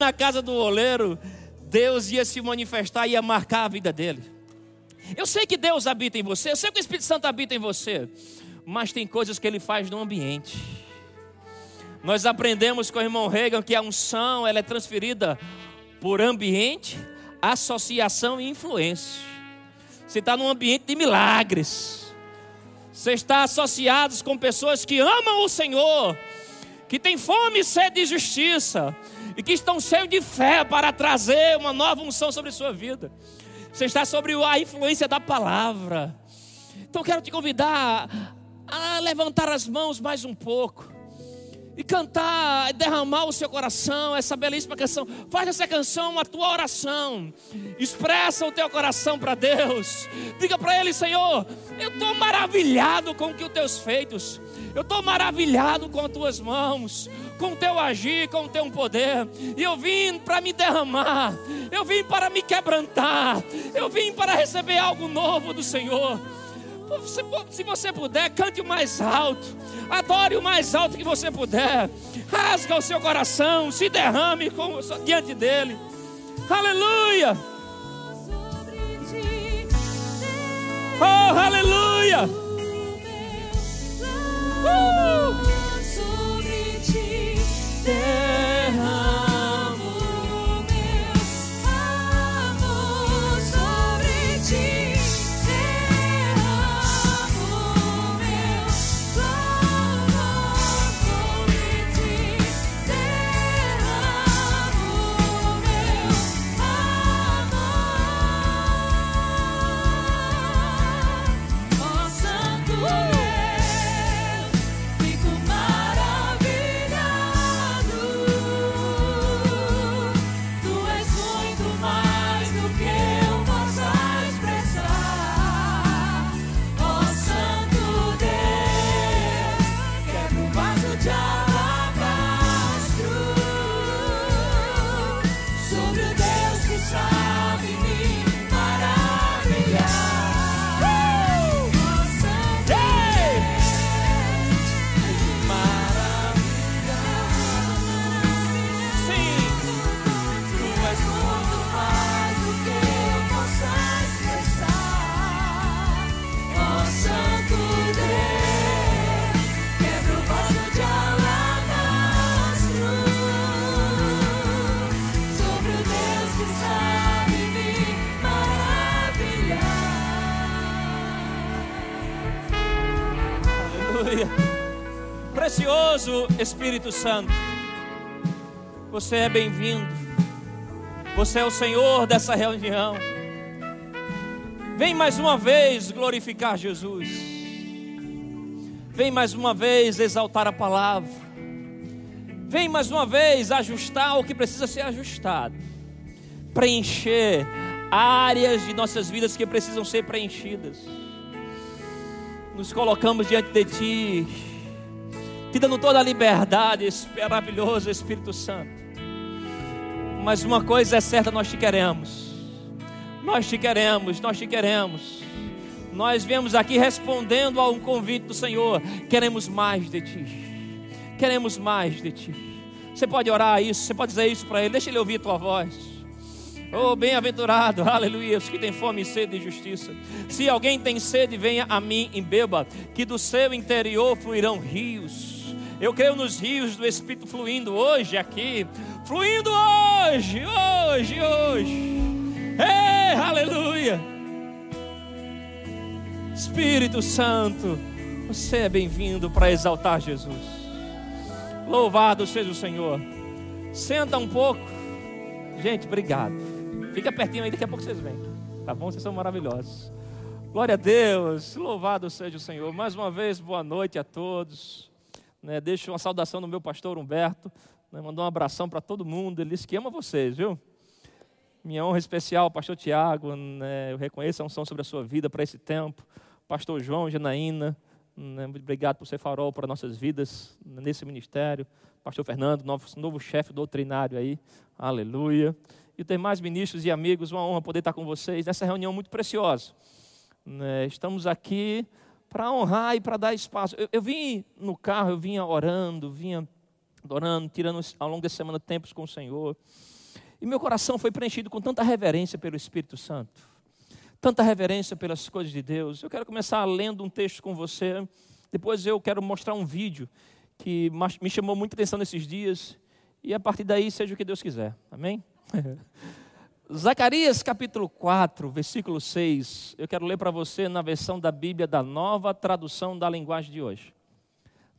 na casa do oleiro, Deus ia se manifestar e ia marcar a vida dele. Eu sei que Deus habita em você, eu sei que o Espírito Santo habita em você, mas tem coisas que ele faz no ambiente. Nós aprendemos com o irmão Reagan que a unção ela é transferida por ambiente, associação e influência. Você está num ambiente de milagres. Você está associado com pessoas que amam o Senhor, que têm fome e sede de justiça, e que estão cheios de fé para trazer uma nova unção sobre sua vida. Você está sobre a influência da palavra. Então quero te convidar a levantar as mãos mais um pouco e cantar, derramar o seu coração, essa belíssima canção. Faz essa canção a tua oração. Expressa o teu coração para Deus. Diga para Ele, Senhor, eu estou maravilhado com o que os teus feitos. Eu estou maravilhado com as tuas mãos, com o teu agir, com o teu poder. E eu vim para me derramar. Eu vim para me quebrantar. Eu vim para receber algo novo do Senhor. Se você puder, cante o mais alto. Adore o mais alto que você puder. Rasga o seu coração. Se derrame diante dele. Aleluia. Oh, aleluia. Uh. stand. Espírito Santo, você é bem-vindo, você é o Senhor dessa reunião. Vem mais uma vez glorificar Jesus, vem mais uma vez exaltar a palavra, vem mais uma vez ajustar o que precisa ser ajustado, preencher áreas de nossas vidas que precisam ser preenchidas. Nos colocamos diante de Ti te dando toda a liberdade, maravilhoso Espírito Santo. Mas uma coisa é certa, nós te queremos. Nós te queremos, nós te queremos. Nós viemos aqui respondendo a um convite do Senhor. Queremos mais de ti. Queremos mais de ti. Você pode orar isso, você pode dizer isso para ele. Deixa ele ouvir a tua voz. Oh, bem-aventurado, aleluia, os que têm fome e sede de justiça. Se alguém tem sede, venha a mim e beba, que do seu interior fluirão rios eu creio nos rios do Espírito fluindo hoje aqui, fluindo hoje, hoje, hoje. Ei, aleluia! Espírito Santo, você é bem-vindo para exaltar Jesus. Louvado seja o Senhor. Senta um pouco. Gente, obrigado. Fica pertinho aí, daqui a pouco vocês vêm. Tá bom? Vocês são maravilhosos. Glória a Deus. Louvado seja o Senhor. Mais uma vez, boa noite a todos. Né, deixo uma saudação no meu pastor Humberto. Né, mandou um abração para todo mundo. Ele disse que ama vocês, viu? Minha honra especial, pastor Tiago. Né, eu reconheço a unção sobre a sua vida para esse tempo. Pastor João, Janaína. Né, obrigado por ser farol para nossas vidas nesse ministério. Pastor Fernando, novo, novo chefe doutrinário aí. Aleluia. E tem mais ministros e amigos. Uma honra poder estar com vocês nessa reunião muito preciosa. Né, estamos aqui para honrar e para dar espaço. Eu, eu, vim no carro, eu vinha orando, vinha adorando, tirando ao longo da semana tempos com o Senhor. E meu coração foi preenchido com tanta reverência pelo Espírito Santo, tanta reverência pelas coisas de Deus. Eu quero começar lendo um texto com você. Depois eu quero mostrar um vídeo que me chamou muita atenção nesses dias. E a partir daí, seja o que Deus quiser. Amém? Zacarias capítulo 4, versículo 6. Eu quero ler para você na versão da Bíblia da nova tradução da linguagem de hoje.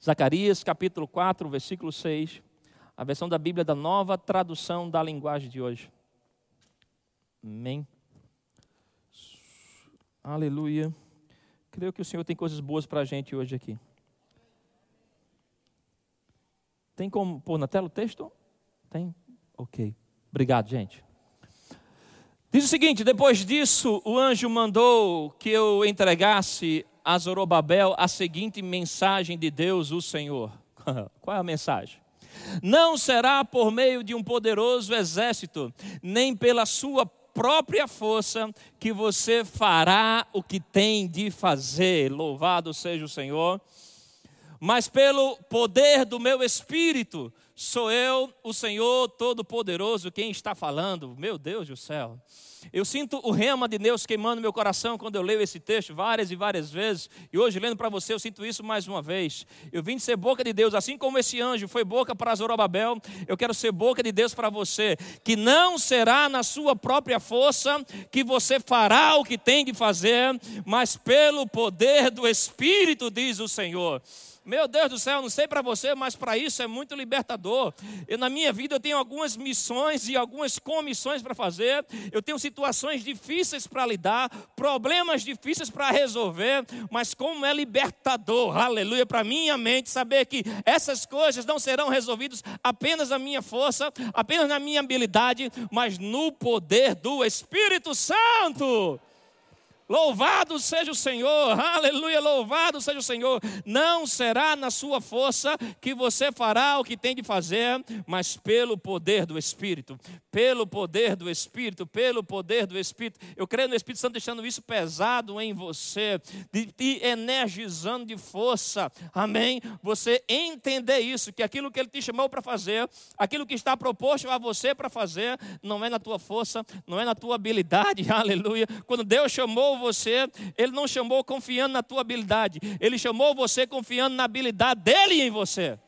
Zacarias capítulo 4, versículo 6 a versão da Bíblia da nova tradução da linguagem de hoje. Amém. Aleluia. Creio que o Senhor tem coisas boas para a gente hoje aqui. Tem como pôr na tela o texto? Tem? Ok. Obrigado, gente. Diz o seguinte: depois disso, o anjo mandou que eu entregasse a Zorobabel a seguinte mensagem de Deus, o Senhor. Qual é a mensagem? Não será por meio de um poderoso exército, nem pela sua própria força, que você fará o que tem de fazer. Louvado seja o Senhor. Mas pelo poder do meu espírito, sou eu, o Senhor Todo-Poderoso, quem está falando. Meu Deus do céu. Eu sinto o rema de Deus queimando meu coração quando eu leio esse texto várias e várias vezes. E hoje, lendo para você, eu sinto isso mais uma vez. Eu vim de ser boca de Deus, assim como esse anjo foi boca para Zorobabel, eu quero ser boca de Deus para você. Que não será na sua própria força que você fará o que tem de fazer, mas pelo poder do Espírito, diz o Senhor. Meu Deus do céu, não sei para você, mas para isso é muito libertador. Eu, na minha vida eu tenho algumas missões e algumas comissões para fazer. Eu tenho situações difíceis para lidar, problemas difíceis para resolver, mas como é libertador, aleluia, para minha mente saber que essas coisas não serão resolvidas apenas na minha força, apenas na minha habilidade, mas no poder do Espírito Santo. Louvado seja o Senhor, aleluia, louvado seja o Senhor. Não será na sua força que você fará o que tem de fazer, mas pelo poder do Espírito, pelo poder do Espírito, pelo poder do Espírito. Eu creio no Espírito Santo deixando isso pesado em você, te energizando de força, amém? Você entender isso, que aquilo que Ele te chamou para fazer, aquilo que está proposto a você para fazer, não é na tua força, não é na tua habilidade, aleluia. Quando Deus chamou você, Ele não chamou confiando na tua habilidade, Ele chamou você confiando na habilidade dEle em você.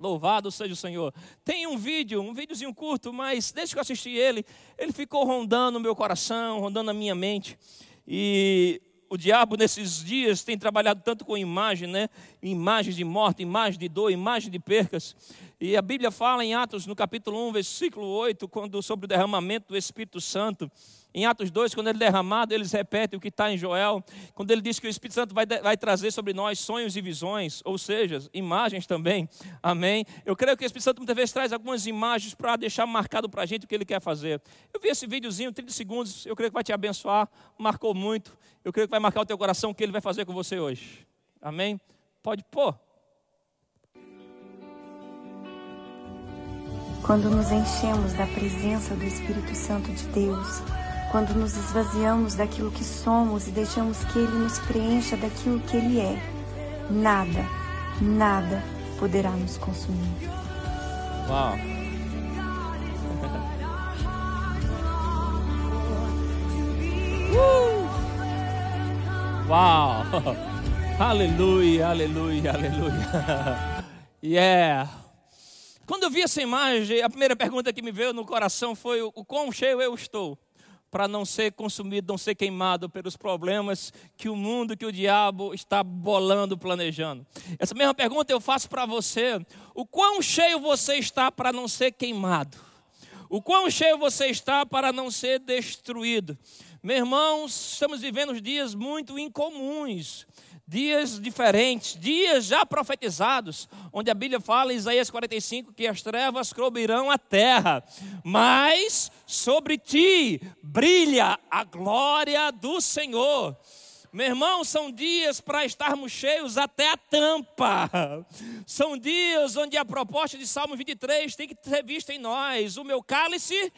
Louvado seja o Senhor. Tem um vídeo, um videozinho curto, mas desde que eu assisti ele, ele ficou rondando o meu coração, rondando a minha mente. E o diabo nesses dias tem trabalhado tanto com imagem, né? Imagens de morte, imagem de dor, imagem de percas. E a Bíblia fala em Atos, no capítulo 1, versículo 8, quando sobre o derramamento do Espírito Santo. Em Atos 2, quando ele é derramado, eles repetem o que está em Joel, quando ele diz que o Espírito Santo vai, vai trazer sobre nós sonhos e visões, ou seja, imagens também. Amém? Eu creio que o Espírito Santo muitas vezes traz algumas imagens para deixar marcado para a gente o que ele quer fazer. Eu vi esse videozinho, 30 segundos, eu creio que vai te abençoar, marcou muito. Eu creio que vai marcar o teu coração o que ele vai fazer com você hoje. Amém? Pode pôr. Quando nos enchemos da presença do Espírito Santo de Deus, quando nos esvaziamos daquilo que somos e deixamos que Ele nos preencha daquilo que Ele é, nada, nada poderá nos consumir. Uau! Uau! aleluia, aleluia, aleluia. yeah! Quando eu vi essa imagem, a primeira pergunta que me veio no coração foi: o quão cheio eu estou? Para não ser consumido, não ser queimado pelos problemas que o mundo, que o diabo está bolando, planejando. Essa mesma pergunta eu faço para você: o quão cheio você está para não ser queimado? O quão cheio você está para não ser destruído? Meus irmãos, estamos vivendo dias muito incomuns dias diferentes, dias já profetizados, onde a Bíblia fala em Isaías 45 que as trevas cobrirão a terra, mas sobre ti brilha a glória do Senhor. Meu irmão, são dias para estarmos cheios até a tampa. São dias onde a proposta de Salmo 23 tem que ser vista em nós. O meu cálice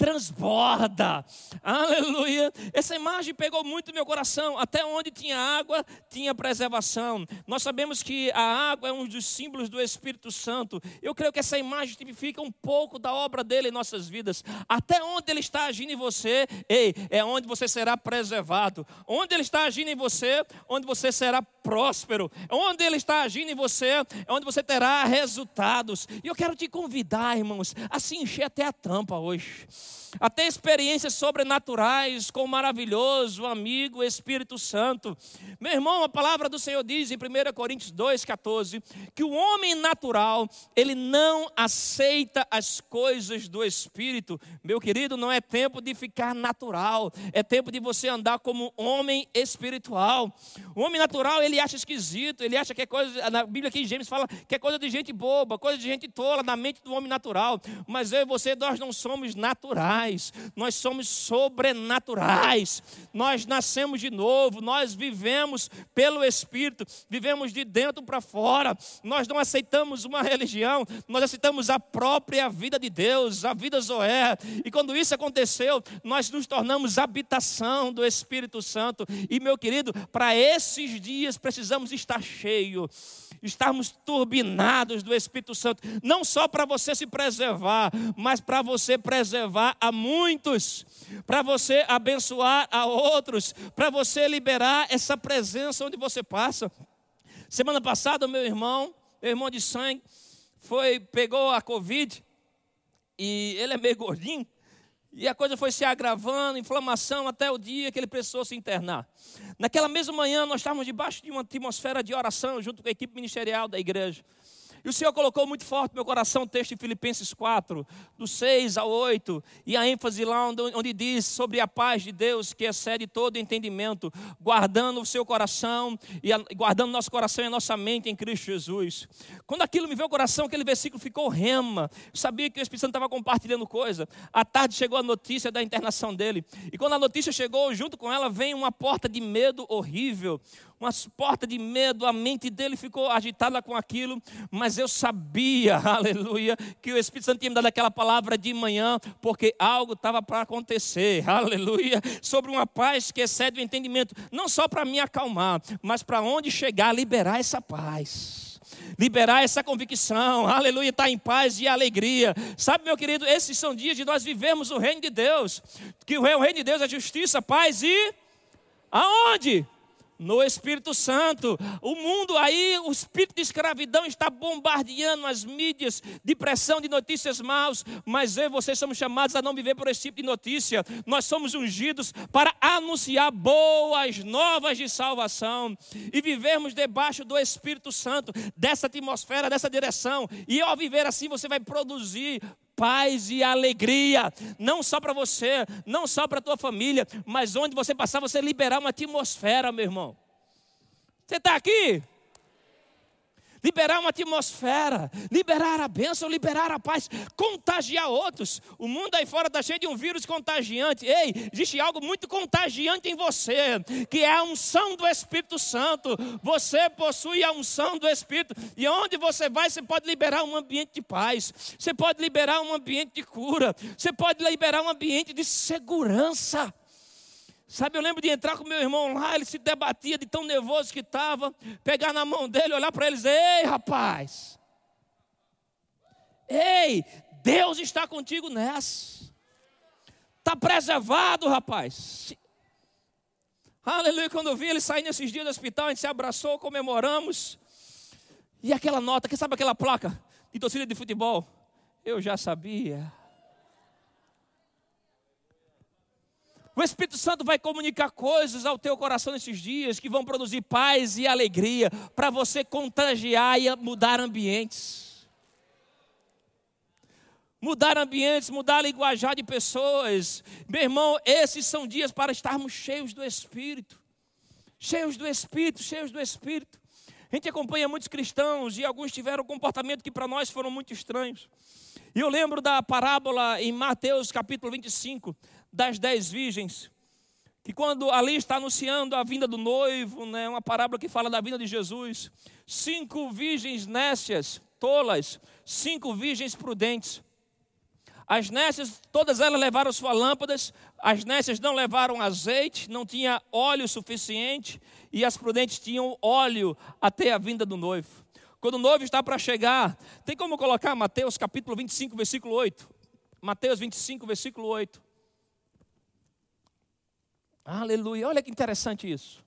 transborda. Aleluia. Essa imagem pegou muito meu coração. Até onde tinha água, tinha preservação. Nós sabemos que a água é um dos símbolos do Espírito Santo. Eu creio que essa imagem tipifica um pouco da obra dele em nossas vidas. Até onde ele está agindo em você, ei, é onde você será preservado. Onde ele está agindo em você, onde você será próspero. Onde ele está agindo em você, é onde você terá resultados. E eu quero te convidar, irmãos, a se encher até a tampa hoje até experiências sobrenaturais com o maravilhoso amigo Espírito Santo. Meu irmão, a palavra do Senhor diz em 1 Coríntios 2,14 que o homem natural, ele não aceita as coisas do Espírito. Meu querido, não é tempo de ficar natural, é tempo de você andar como homem espiritual. O homem natural, ele acha esquisito, ele acha que é coisa, na Bíblia aqui Gênesis fala que é coisa de gente boba, coisa de gente tola na mente do homem natural. Mas eu e você, nós não somos naturais naturais, nós somos sobrenaturais. Nós nascemos de novo, nós vivemos pelo Espírito, vivemos de dentro para fora. Nós não aceitamos uma religião, nós aceitamos a própria vida de Deus, a vida Zoé. E quando isso aconteceu, nós nos tornamos habitação do Espírito Santo. E meu querido, para esses dias precisamos estar cheio estarmos turbinados do Espírito Santo, não só para você se preservar, mas para você preservar a muitos, para você abençoar a outros, para você liberar essa presença onde você passa. Semana passada, meu irmão, meu irmão de sangue, foi, pegou a Covid, e ele é meio gordinho, e a coisa foi se agravando, inflamação, até o dia que ele precisou se internar. Naquela mesma manhã, nós estávamos debaixo de uma atmosfera de oração, junto com a equipe ministerial da igreja. E o Senhor colocou muito forte no meu coração o texto de Filipenses 4, do 6 ao 8, e a ênfase lá onde, onde diz sobre a paz de Deus que excede todo entendimento, guardando o seu coração e a, guardando nosso coração e a nossa mente em Cristo Jesus. Quando aquilo me veio ao coração, aquele versículo ficou rema. Eu sabia que o Espírito Santo estava compartilhando coisa. À tarde chegou a notícia da internação dele. E quando a notícia chegou, junto com ela vem uma porta de medo horrível uma porta de medo, a mente dele ficou agitada com aquilo, mas eu sabia, aleluia, que o Espírito Santo tinha me dado aquela palavra de manhã, porque algo estava para acontecer, aleluia, sobre uma paz que excede o entendimento, não só para me acalmar, mas para onde chegar, liberar essa paz liberar essa convicção, aleluia, estar tá em paz e alegria. Sabe, meu querido, esses são dias de nós vivermos o reino de Deus, que o reino de Deus é justiça, paz e aonde? No Espírito Santo. O mundo aí, o espírito de escravidão está bombardeando as mídias de pressão de notícias maus, mas eu e você somos chamados a não viver por esse tipo de notícia. Nós somos ungidos para anunciar boas novas de salvação e vivermos debaixo do Espírito Santo, dessa atmosfera, dessa direção. E ao viver assim, você vai produzir paz e alegria, não só para você, não só para a tua família, mas onde você passar, você liberar uma atmosfera, meu irmão. Você está aqui? Liberar uma atmosfera, liberar a bênção, liberar a paz, contagiar outros. O mundo aí fora está cheio de um vírus contagiante. Ei, existe algo muito contagiante em você, que é a unção do Espírito Santo. Você possui a unção do Espírito, e onde você vai, você pode liberar um ambiente de paz, você pode liberar um ambiente de cura, você pode liberar um ambiente de segurança. Sabe, eu lembro de entrar com meu irmão lá, ele se debatia de tão nervoso que estava, pegar na mão dele, olhar para ele e dizer: Ei, rapaz, ei, Deus está contigo nessa, está preservado, rapaz. Aleluia, quando eu vi ele sair nesses dias do hospital, a gente se abraçou, comemoramos, e aquela nota, que sabe aquela placa de torcida de futebol? Eu já sabia. O Espírito Santo vai comunicar coisas ao teu coração nesses dias que vão produzir paz e alegria para você contagiar e mudar ambientes. Mudar ambientes, mudar linguajar de pessoas. Meu irmão, esses são dias para estarmos cheios do Espírito. Cheios do Espírito, cheios do Espírito. A gente acompanha muitos cristãos e alguns tiveram um comportamento que para nós foram muito estranhos. E eu lembro da parábola em Mateus capítulo 25, das dez virgens, que quando ali está anunciando a vinda do noivo, né, uma parábola que fala da vinda de Jesus, cinco virgens nécias, tolas, cinco virgens prudentes. As nécias, todas elas levaram suas lâmpadas, as nécias não levaram azeite, não tinha óleo suficiente, e as prudentes tinham óleo até a vinda do noivo. Quando o noivo está para chegar, tem como colocar Mateus capítulo 25, versículo 8? Mateus 25, versículo 8. Aleluia, olha que interessante isso.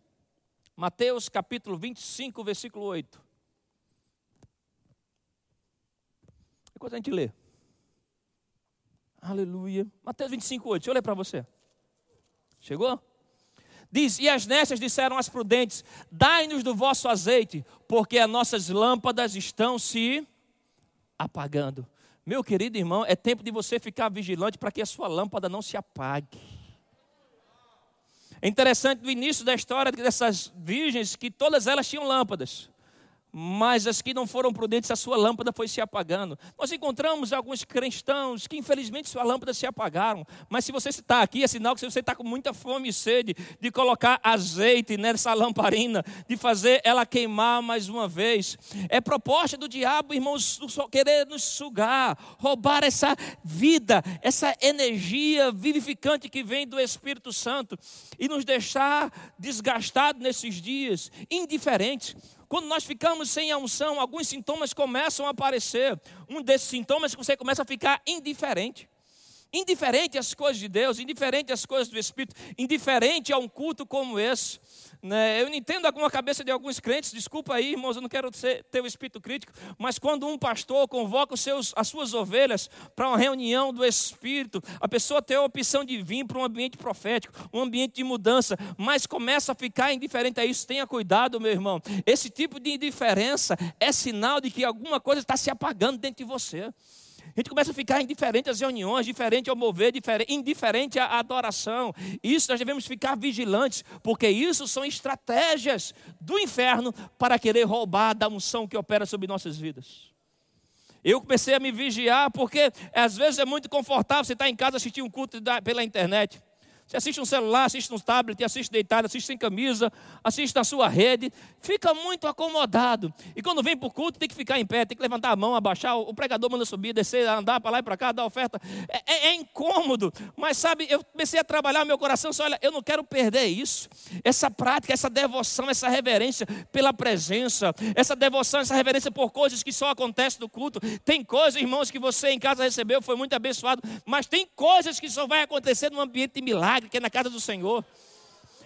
Mateus capítulo 25, versículo 8. Depois a gente lê. Aleluia. Mateus 25, 8. Deixa eu ler para você. Chegou? Diz: E as nécias disseram às prudentes: Dai-nos do vosso azeite, porque as nossas lâmpadas estão se apagando. Meu querido irmão, é tempo de você ficar vigilante para que a sua lâmpada não se apague. É interessante no início da história dessas virgens que todas elas tinham lâmpadas mas as que não foram prudentes, a sua lâmpada foi se apagando. Nós encontramos alguns cristãos que infelizmente sua lâmpada se apagaram, mas se você está aqui, é sinal que você está com muita fome e sede de colocar azeite nessa lamparina, de fazer ela queimar mais uma vez. É proposta do diabo, irmãos, querer nos sugar, roubar essa vida, essa energia vivificante que vem do Espírito Santo e nos deixar desgastados nesses dias, indiferentes. Quando nós ficamos sem a unção, alguns sintomas começam a aparecer. Um desses sintomas é que você começa a ficar indiferente. Indiferente às coisas de Deus, indiferente às coisas do Espírito, indiferente a um culto como esse. Né? Eu entendo alguma cabeça de alguns crentes, desculpa aí, irmãos, eu não quero ser, ter o espírito crítico, mas quando um pastor convoca os seus, as suas ovelhas para uma reunião do Espírito, a pessoa tem a opção de vir para um ambiente profético, um ambiente de mudança, mas começa a ficar indiferente a isso. Tenha cuidado, meu irmão. Esse tipo de indiferença é sinal de que alguma coisa está se apagando dentro de você. A gente começa a ficar indiferente às reuniões, diferente ao mover, indiferente à adoração. Isso nós devemos ficar vigilantes, porque isso são estratégias do inferno para querer roubar da unção que opera sobre nossas vidas. Eu comecei a me vigiar, porque às vezes é muito confortável você estar em casa assistir um culto pela internet. Você assiste um celular, assiste um tablet, assiste deitado, assiste sem camisa, assiste na sua rede, fica muito acomodado. E quando vem para o culto, tem que ficar em pé, tem que levantar a mão, abaixar, o pregador manda subir, descer, andar para lá e para cá, dar oferta. É, é, é, incômodo, mas sabe, eu comecei a trabalhar meu coração, só olha, eu não quero perder isso. Essa prática, essa devoção, essa reverência pela presença, essa devoção, essa reverência por coisas que só acontecem no culto. Tem coisas, irmãos, que você em casa recebeu, foi muito abençoado, mas tem coisas que só vai acontecer num ambiente de milagre milagre, que é na casa do Senhor.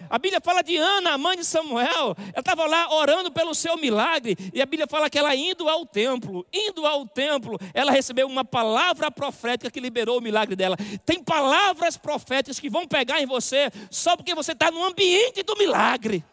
A Bíblia fala de Ana, a mãe de Samuel. Ela estava lá orando pelo seu milagre. E a Bíblia fala que ela indo ao templo, indo ao templo, ela recebeu uma palavra profética que liberou o milagre dela. Tem palavras proféticas que vão pegar em você só porque você está no ambiente do milagre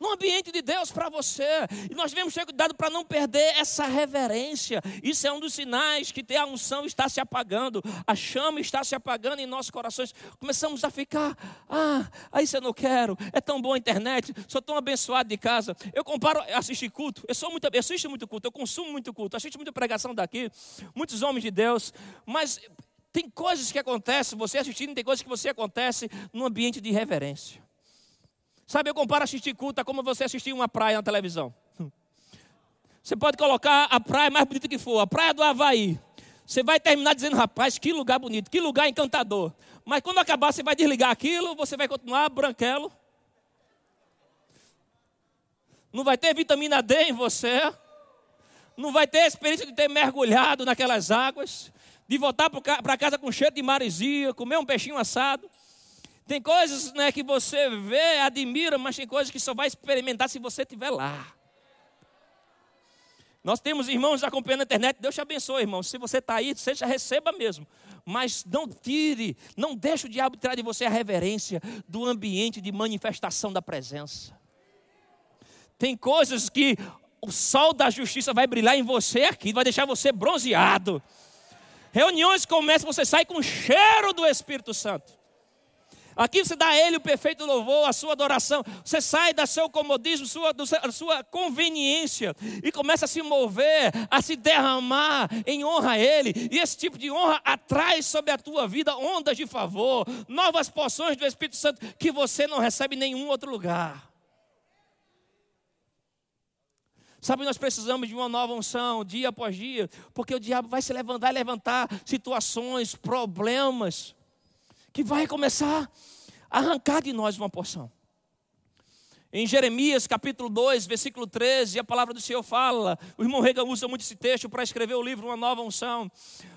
no ambiente de Deus para você. E nós devemos ter cuidado para não perder essa reverência. Isso é um dos sinais que a unção está se apagando, a chama está se apagando em nossos corações. Começamos a ficar, ah, aí você não quero, é tão boa a internet, sou tão abençoado de casa. Eu comparo assistir culto, eu sou muito, eu assisto muito culto, eu consumo muito culto, assisto muita pregação daqui, muitos homens de Deus, mas tem coisas que acontecem, você assistindo, tem coisas que você acontece num ambiente de reverência. Sabe, eu comparo assistir culto a como você assistir uma praia na televisão. Você pode colocar a praia mais bonita que for, a praia do Havaí. Você vai terminar dizendo, rapaz, que lugar bonito, que lugar encantador. Mas quando acabar, você vai desligar aquilo, você vai continuar branquelo. Não vai ter vitamina D em você. Não vai ter a experiência de ter mergulhado naquelas águas. De voltar para casa com cheiro de maresia, comer um peixinho assado. Tem coisas né, que você vê, admira, mas tem coisas que só vai experimentar se você estiver lá. Nós temos irmãos acompanhando na internet, Deus te abençoe, irmão. Se você está aí, seja receba mesmo. Mas não tire, não deixe o diabo tirar de você a reverência do ambiente de manifestação da presença. Tem coisas que o sol da justiça vai brilhar em você aqui, vai deixar você bronzeado. Reuniões começam, você sai com o cheiro do Espírito Santo. Aqui você dá a Ele o perfeito louvor, a sua adoração. Você sai da seu comodismo, sua, da sua conveniência e começa a se mover, a se derramar em honra a Ele. E esse tipo de honra atrai sobre a tua vida ondas de favor, novas porções do Espírito Santo que você não recebe em nenhum outro lugar. Sabe, nós precisamos de uma nova unção, dia após dia, porque o diabo vai se levantar e levantar situações, problemas, que vai começar a arrancar de nós uma porção. Em Jeremias capítulo 2, versículo 13, a palavra do Senhor fala, o irmão Rega usa muito esse texto para escrever o livro Uma Nova Unção,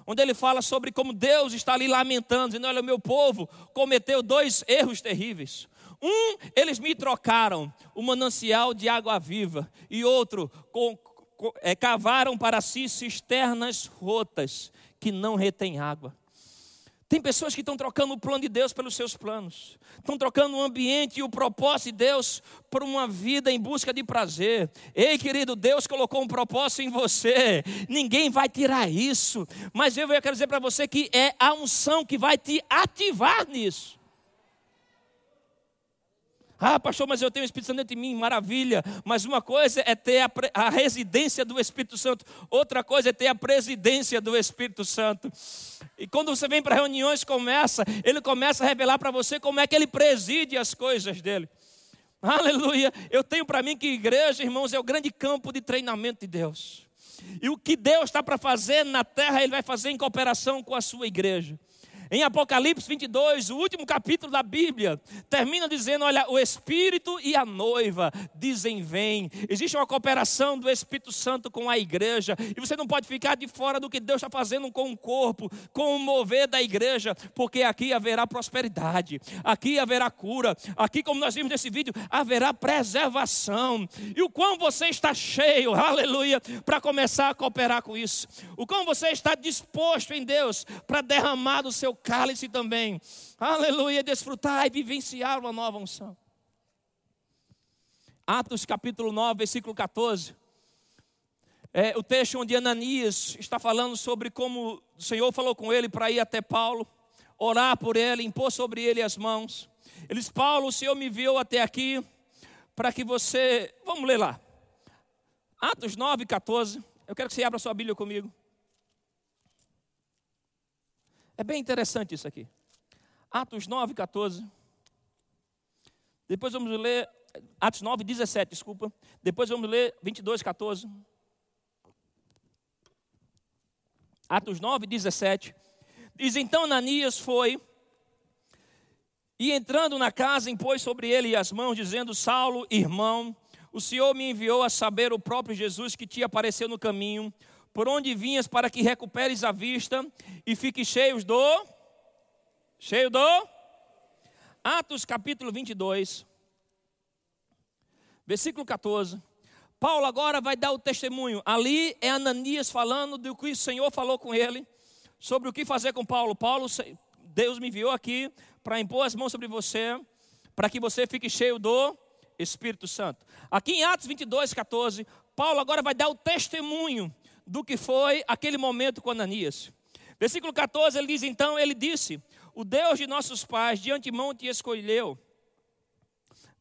onde ele fala sobre como Deus está ali lamentando, dizendo: Olha, o meu povo cometeu dois erros terríveis. Um, eles me trocaram o manancial de água viva, e outro, com, com, é, cavaram para si cisternas rotas que não retêm água. Tem pessoas que estão trocando o plano de Deus pelos seus planos, estão trocando o ambiente e o propósito de Deus por uma vida em busca de prazer. Ei, querido, Deus colocou um propósito em você, ninguém vai tirar isso, mas eu quero dizer para você que é a unção que vai te ativar nisso. Ah, pastor, mas eu tenho o Espírito Santo dentro de mim, maravilha. Mas uma coisa é ter a, a, residência do Espírito Santo, outra coisa é ter a presidência do Espírito Santo. E quando você vem para reuniões, começa, ele começa a revelar para você como é que ele preside as coisas dele. Aleluia. Eu tenho para mim que igreja, irmãos, é o grande campo de treinamento de Deus. E o que Deus está para fazer na terra, Ele vai fazer em cooperação com a sua igreja. Em Apocalipse 22, o último capítulo da Bíblia, termina dizendo: Olha, o Espírito e a noiva dizem: Vem. Existe uma cooperação do Espírito Santo com a igreja, e você não pode ficar de fora do que Deus está fazendo com o corpo, com o mover da igreja, porque aqui haverá prosperidade, aqui haverá cura, aqui, como nós vimos nesse vídeo, haverá preservação. E o quão você está cheio, aleluia, para começar a cooperar com isso, o quão você está disposto em Deus para derramar do seu cálice também. Aleluia, desfrutar e vivenciar uma nova unção. Atos capítulo 9, versículo 14. É o texto onde Ananias está falando sobre como o Senhor falou com ele para ir até Paulo, orar por ele, impor sobre ele as mãos. Ele diz: Paulo, o Senhor me enviou até aqui para que você. Vamos ler lá. Atos 9, 14. Eu quero que você abra sua Bíblia comigo. É bem interessante isso aqui. Atos 9, 14. Depois vamos ler Atos 9, 17, desculpa. Depois vamos ler 22, 14. Atos 9, 17. Diz então Ananias foi e entrando na casa impôs sobre ele as mãos, dizendo: Saulo, irmão, o Senhor me enviou a saber o próprio Jesus que te apareceu no caminho por onde vinhas para que recuperes a vista e fiques cheios do cheio do Atos capítulo 22 versículo 14 Paulo agora vai dar o testemunho. Ali é Ananias falando do que o Senhor falou com ele sobre o que fazer com Paulo. Paulo Deus me enviou aqui para impor as mãos sobre você para que você fique cheio do Espírito Santo. Aqui em Atos 22 14 Paulo agora vai dar o testemunho do que foi aquele momento com Ananias. Versículo 14, ele diz: Então, ele disse: O Deus de nossos pais de antemão te escolheu.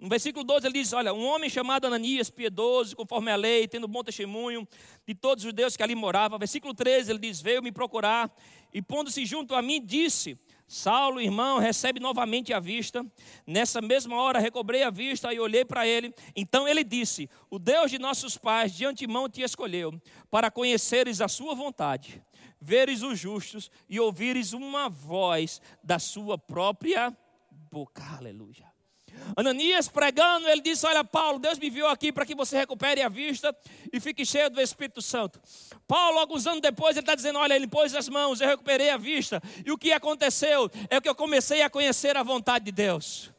No versículo 12 ele diz: Olha, um homem chamado Ananias, piedoso, conforme a lei, tendo bom testemunho de todos os deuses que ali moravam. Versículo 13 ele diz: Veio me procurar e, pondo-se junto a mim, disse: Saulo, irmão, recebe novamente a vista. Nessa mesma hora recobrei a vista e olhei para ele. Então ele disse: O Deus de nossos pais de antemão te escolheu para conheceres a sua vontade, veres os justos e ouvires uma voz da sua própria boca. Aleluia. Ananias pregando, ele disse: Olha, Paulo, Deus me viu aqui para que você recupere a vista e fique cheio do Espírito Santo. Paulo, alguns anos depois, ele está dizendo: Olha, ele pôs as mãos, eu recuperei a vista. E o que aconteceu é que eu comecei a conhecer a vontade de Deus.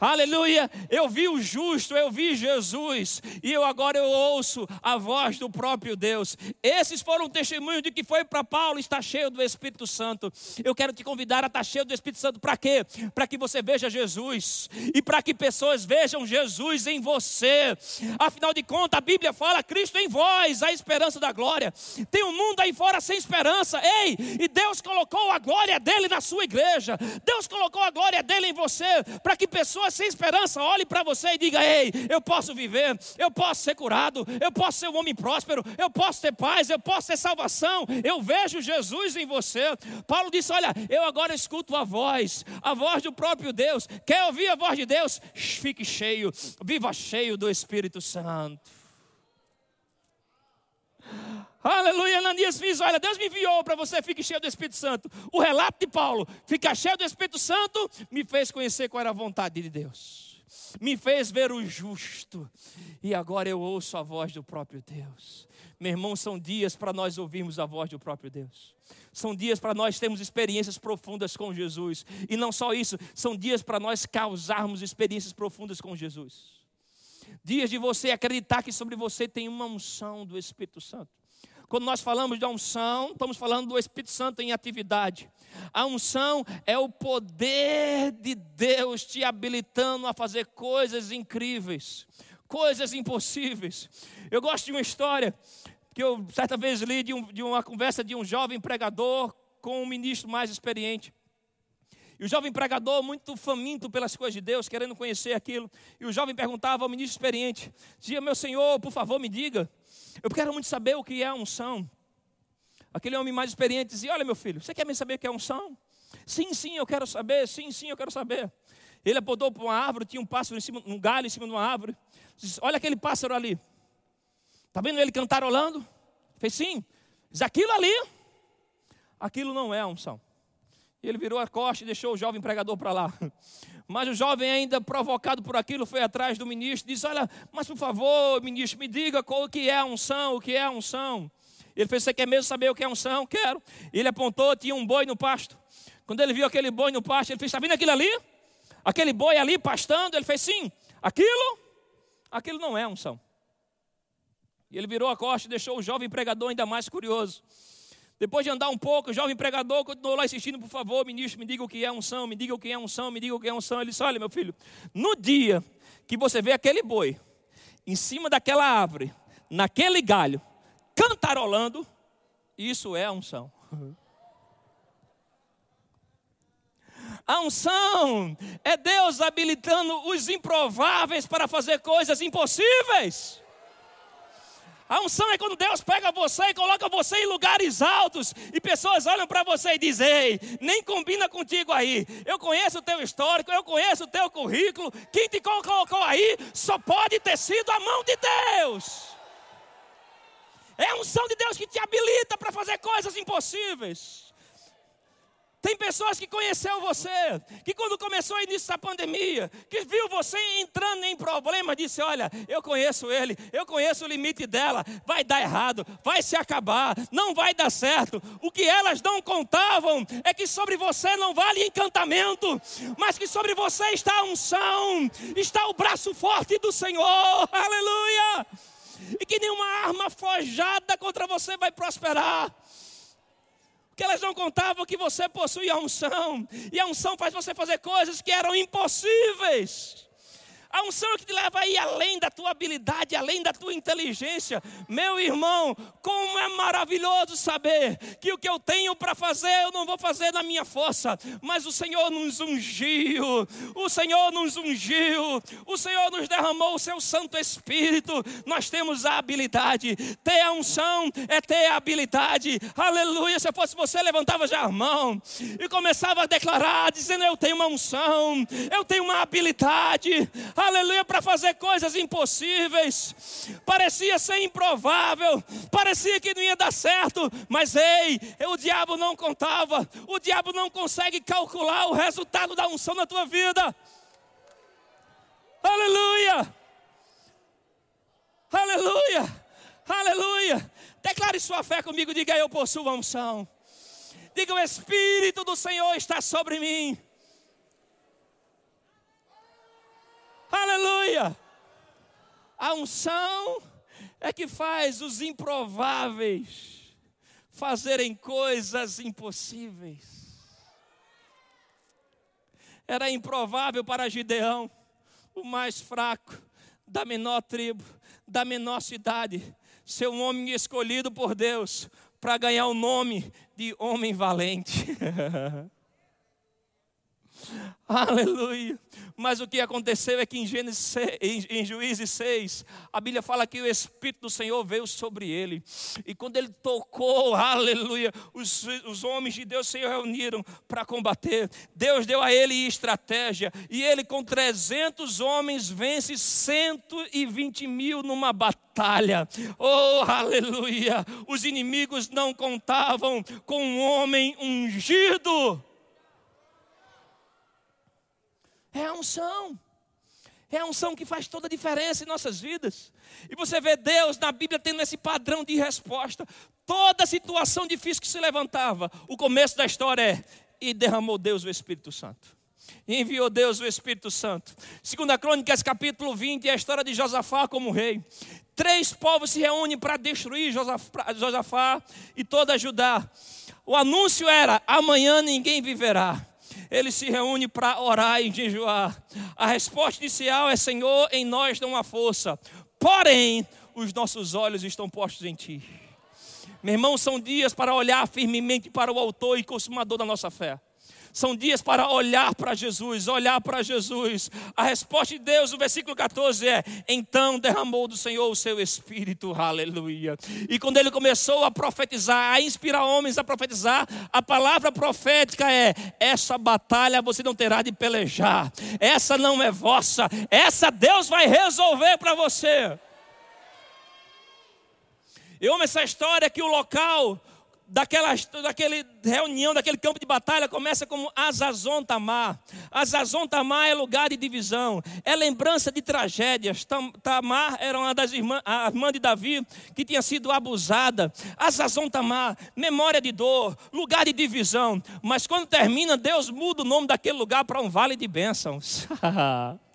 Aleluia! Eu vi o justo, eu vi Jesus, e eu agora eu ouço a voz do próprio Deus. Esses foram testemunhos de que foi para Paulo estar cheio do Espírito Santo. Eu quero te convidar a estar cheio do Espírito Santo para quê? Para que você veja Jesus e para que pessoas vejam Jesus em você. Afinal de contas, a Bíblia fala Cristo em vós, a esperança da glória. Tem um mundo aí fora sem esperança. Ei, e Deus colocou a glória dele na sua igreja. Deus colocou a glória dele em você para que pessoas sem esperança, olhe para você e diga: Ei, eu posso viver, eu posso ser curado, eu posso ser um homem próspero, eu posso ter paz, eu posso ter salvação. Eu vejo Jesus em você. Paulo disse: Olha, eu agora escuto a voz, a voz do próprio Deus. Quer ouvir a voz de Deus? Fique cheio, viva cheio do Espírito Santo. Aleluia, Ananias fiz, olha, Deus me enviou para você fique cheio do Espírito Santo. O relato de Paulo, ficar cheio do Espírito Santo, me fez conhecer qual era a vontade de Deus. Me fez ver o justo. E agora eu ouço a voz do próprio Deus. Meu irmão, são dias para nós ouvirmos a voz do próprio Deus. São dias para nós termos experiências profundas com Jesus. E não só isso, são dias para nós causarmos experiências profundas com Jesus. Dias de você acreditar que sobre você tem uma unção do Espírito Santo. Quando nós falamos de unção, estamos falando do Espírito Santo em atividade. A unção é o poder de Deus te habilitando a fazer coisas incríveis, coisas impossíveis. Eu gosto de uma história que eu certa vez li de, um, de uma conversa de um jovem pregador com um ministro mais experiente. E o jovem pregador, muito faminto pelas coisas de Deus, querendo conhecer aquilo. E o jovem perguntava ao ministro experiente: Dizia, meu senhor, por favor, me diga, eu quero muito saber o que é a unção. Aquele homem mais experiente dizia: Olha, meu filho, você quer me saber o que é unção? Sim, sim, eu quero saber. Sim, sim, eu quero saber. Ele apontou para uma árvore, tinha um pássaro em cima, um galho em cima de uma árvore. Disse, Olha aquele pássaro ali. Está vendo ele cantarolando? Fez sim. Diz aquilo ali, aquilo não é a unção. E ele virou a costa e deixou o jovem pregador para lá. Mas o jovem, ainda provocado por aquilo, foi atrás do ministro e disse: Olha, mas por favor, ministro, me diga o que é a unção, o que é a unção. Ele fez: Você quer mesmo saber o que é unção? Quero. Ele apontou, tinha um boi no pasto. Quando ele viu aquele boi no pasto, ele fez: Está vendo aquilo ali? Aquele boi ali pastando? Ele fez: Sim. Aquilo? Aquilo não é unção. E ele virou a costa e deixou o jovem pregador ainda mais curioso. Depois de andar um pouco, o jovem pregador continuou lá insistindo, por favor, ministro, me diga o que é unção, me diga o que é unção, me diga o que é unção. Ele disse, olha, meu filho, no dia que você vê aquele boi em cima daquela árvore, naquele galho, cantarolando, isso é unção. A unção é Deus habilitando os improváveis para fazer coisas impossíveis. A unção é quando Deus pega você e coloca você em lugares altos e pessoas olham para você e dizem: Ei, nem combina contigo aí. Eu conheço o teu histórico, eu conheço o teu currículo. Quem te colocou aí só pode ter sido a mão de Deus. É a unção de Deus que te habilita para fazer coisas impossíveis. Tem pessoas que conheceu você, que quando começou o início da pandemia, que viu você entrando em problema, disse: Olha, eu conheço ele, eu conheço o limite dela, vai dar errado, vai se acabar, não vai dar certo. O que elas não contavam é que sobre você não vale encantamento, mas que sobre você está a unção, está o braço forte do Senhor, aleluia! E que nenhuma arma forjada contra você vai prosperar que elas não contavam que você possui a unção, e a unção faz você fazer coisas que eram impossíveis. A unção é que te leva aí além da tua habilidade, além da tua inteligência. Meu irmão, como é maravilhoso saber que o que eu tenho para fazer eu não vou fazer na minha força, mas o Senhor nos ungiu, o Senhor nos ungiu, o Senhor nos derramou o seu Santo Espírito. Nós temos a habilidade. Ter a unção é ter a habilidade. Aleluia. Se eu fosse você, levantava já a mão e começava a declarar, dizendo: Eu tenho uma unção, eu tenho uma habilidade aleluia, para fazer coisas impossíveis. Parecia ser improvável, parecia que não ia dar certo, mas ei, o diabo não contava, o diabo não consegue calcular o resultado da unção na tua vida. Aleluia! Aleluia! Aleluia! Declare sua fé comigo, diga eu possuo a unção. Diga o Espírito do Senhor está sobre mim. Aleluia! A unção é que faz os improváveis fazerem coisas impossíveis. Era improvável para Gideão, o mais fraco, da menor tribo, da menor cidade, ser um homem escolhido por Deus para ganhar o nome de homem valente. Aleluia. Mas o que aconteceu é que em, Gênesis, em, em Juízes 6, a Bíblia fala que o Espírito do Senhor veio sobre ele. E quando ele tocou, aleluia, os, os homens de Deus se reuniram para combater. Deus deu a ele estratégia. E ele, com 300 homens, vence 120 mil numa batalha. Oh, aleluia. Os inimigos não contavam com um homem ungido é a unção. É a unção que faz toda a diferença em nossas vidas. E você vê Deus na Bíblia tendo esse padrão de resposta. Toda situação difícil que se levantava, o começo da história é: e derramou Deus o Espírito Santo. Enviou Deus o Espírito Santo. Segunda Crônicas, capítulo 20, é a história de Josafá como rei. Três povos se reúnem para destruir Josafá e toda Judá. O anúncio era: amanhã ninguém viverá ele se reúne para orar e jejuar. A resposta inicial é: Senhor, em nós dá uma força, porém, os nossos olhos estão postos em Ti. Meu irmão, são dias para olhar firmemente para o Autor e Consumador da nossa fé. São dias para olhar para Jesus, olhar para Jesus. A resposta de Deus, no versículo 14 é: Então derramou do Senhor o seu espírito, aleluia. E quando ele começou a profetizar, a inspirar homens a profetizar, a palavra profética é: Essa batalha você não terá de pelejar, essa não é vossa, essa Deus vai resolver para você. Eu amo essa história que o local daquela, daquele reunião, daquele campo de batalha, começa como Azazon Tamar. Azazon Tamar é lugar de divisão, é lembrança de tragédias. Tamar era uma das irmãs, a irmã de Davi, que tinha sido abusada. Azazon Tamar, memória de dor, lugar de divisão. Mas quando termina, Deus muda o nome daquele lugar para um vale de bênçãos.